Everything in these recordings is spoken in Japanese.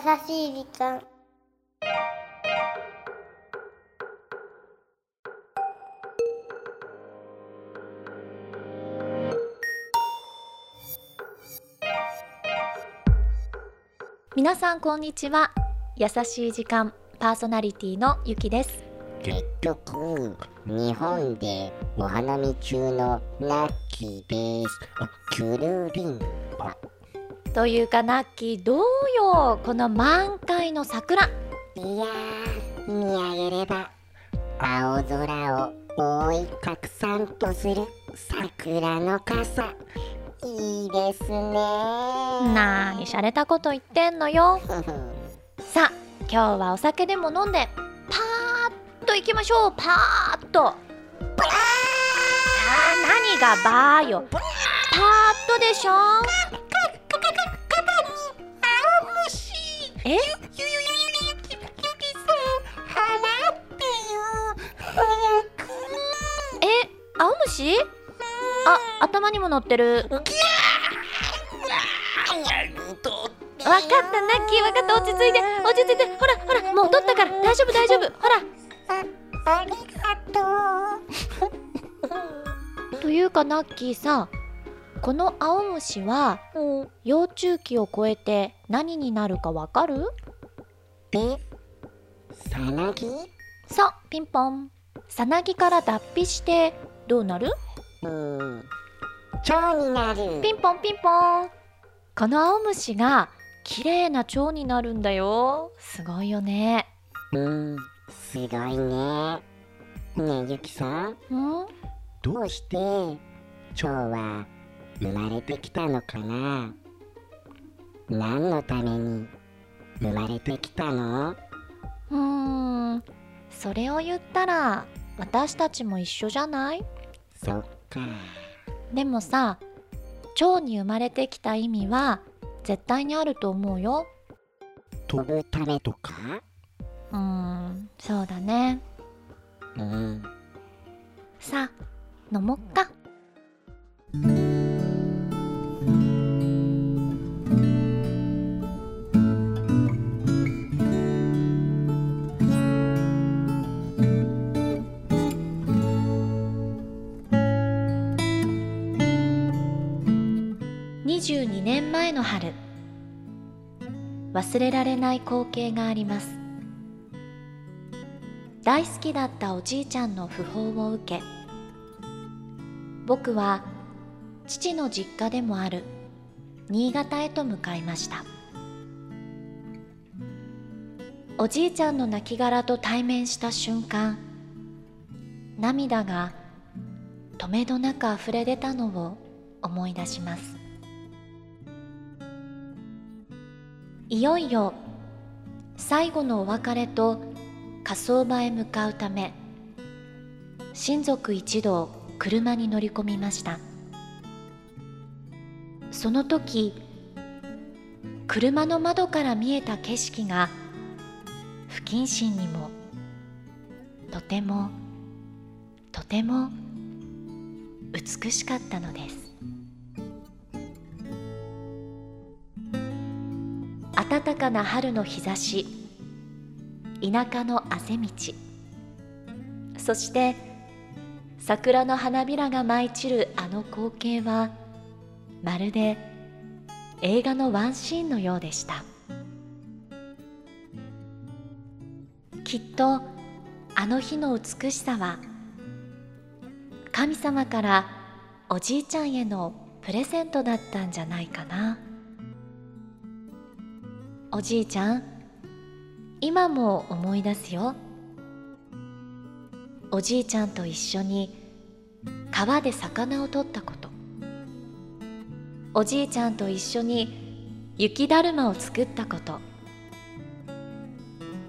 しい時間。皆さんこんにちは。優しい時間パーソナリティのゆきです。結局日本でお花見中のナッキーです。キュルリン。パというかナッキーどうよこの満開の桜。いやー見上げれば青空を覆い拡散とする桜の傘。いいですね。なにしゃれたこと言ってんのよ。さあ今日はお酒でも飲んでパーッと行きましょう。パーッと。あー何がバーよ。パーッとでしょ？ええ青虫あ頭にも乗ってるわかったナッキーわかった落ち着いて落ち着いてほらほらもう取ったから大丈夫大丈夫ほらありがとうというかナッキーさこの青虫は幼虫期を超えて何になるかわかる？うえさなぎ？さピンポン。さなぎから脱皮してどうなる？うん。蝶になる。ピンポンピンポン。この青虫が綺麗な蝶になるんだよ。すごいよね。うんすごいね。ねえゆきさん。うん？どうして蝶は生まれてきたのかな？何のために生まれてきたの？うーん。それを言ったら私たちも一緒じゃない？そっか。でもさ蝶に生まれてきた意味は絶対にあると思うよ。飛ぶためとか？うーん。そうだね。うん。さあ飲もっか忘れられない光景があります。大好きだったおじいちゃんの訃報を受け僕は父の実家でもある新潟へと向かいました。おじいちゃんの亡骸と対面した瞬間涙が止めどなくあふれ出たのを思い出します。いよいよ最後のお別れと火葬場へ向かうため親族一同車に乗り込みました。その時車の窓から見えた景色が不謹慎にもとてもとても美しかったのです。暖かな春の日差し。田舎のあぜ道。そして桜の花びらが舞い散るあの光景はまるで映画のワンシーンのようでした。きっとあの日の美しさは神様からおじいちゃんへのプレゼントだったんじゃないかな。おじいちゃん今も思い出すよ。おじいちゃんと一緒に川で魚を取ったこと。おじいちゃんと一緒に雪だるまを作ったこと。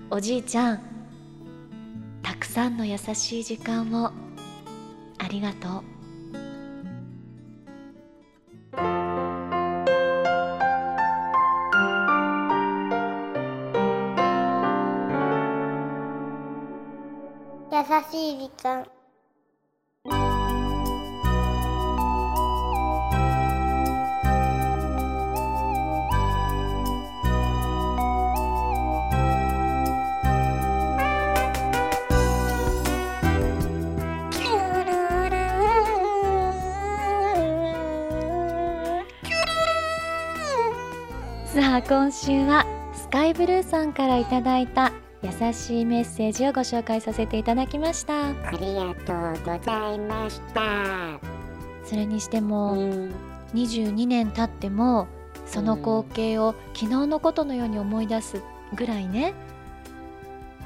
おじいちゃんたくさんの優しい時間を。ありがとう。優しい時間。さあ今週はスカイブルーさんからいただいた優しいメッセージをご紹介させていただきました。ありがとうございました。それにしてうもん22年経ってもその光景を昨日のことのように思い出すぐらいね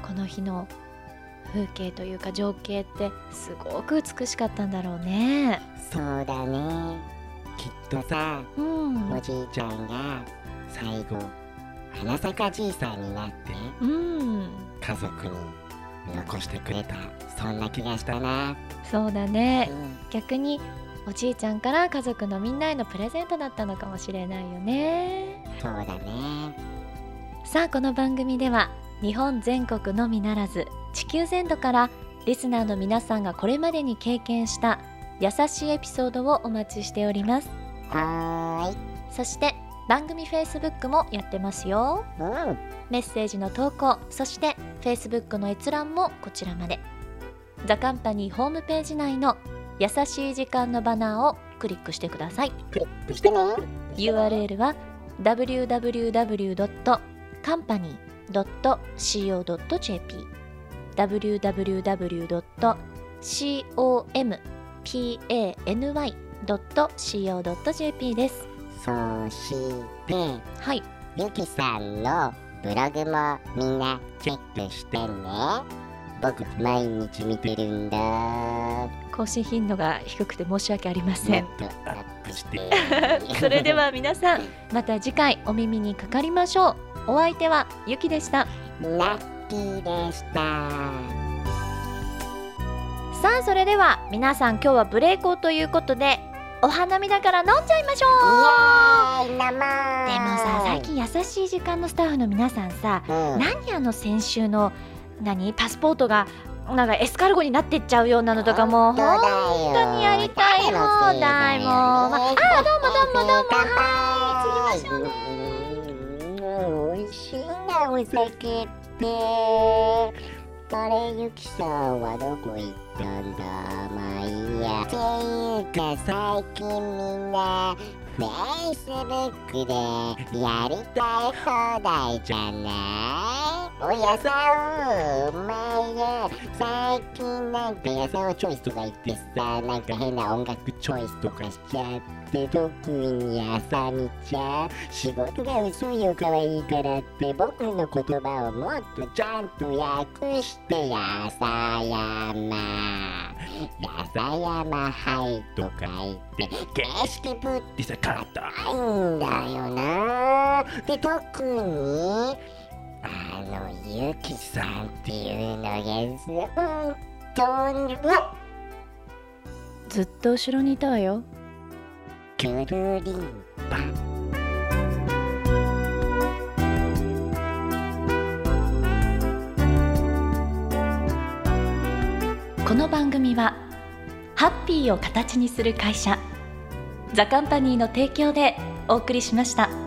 この日の風景というか情景ってすごく美しかったんだろうね。そうだね。きっとさうん。おじいちゃんが最後花坂じいさんになって。うん家族に残してくれたそんな気がしたな、そうだうねん、逆におじいちゃんから家族のみんなへのプレゼントだったのかもしれないよね。そうだね。さあこの番組では日本全国のみならず地球全土からリスナーの皆さんがこれまでに経験した優しいエピソードをお待ちしております。はそして番組 Facebook もやってますよ。うんメッセージの投稿そして Facebook の閲覧もこちらまで。ザカンパニーホームページ内の優しい時間のバナーをクリックしてください。クリックしてね URL は www.company.co.jp www.company.co.jp ですそして。はい。ゆきさんのブログもみんなチェックしてね。僕毎日見てるんだ。も更新頻度が低くて申し訳ありません。それでは皆さんまた次回お耳にかかりましょう。お相手はゆきでした。ラッキーでした。さあそれでは皆さん今日はブレイクということでお花見だから飲んじゃいましょう。でもさ最近優しい時間のスタッフの皆さんさうん。何あの先週の何パスポートがなんかエスカルゴになってっちゃうようなのとかもう本当にやりたい放題もう、まあ、あどうもどうもどうも。はい次ましょう美味しいなお酒って。あれゆきさんはどこ行ったんだまあいいや。っていうか最近みんなフェイスブックでやりたい放題じゃない？おやさんお前や最近なんかやさんチョイスとか言ってさなんか変な音楽チョイスとかしちゃって特にあさみちゃん仕事が薄いよ可愛いいからって僕の言葉をもっとちゃんと訳してやさやまやさやまはいとか言って決してぶってさ硬いんだよなで特にあのゆきさんっていうのが本当にずっと後ろにいたわよ。くるりんぱこの番組はハッピーを形にする会社ザカンパニーの提供でお送りしました。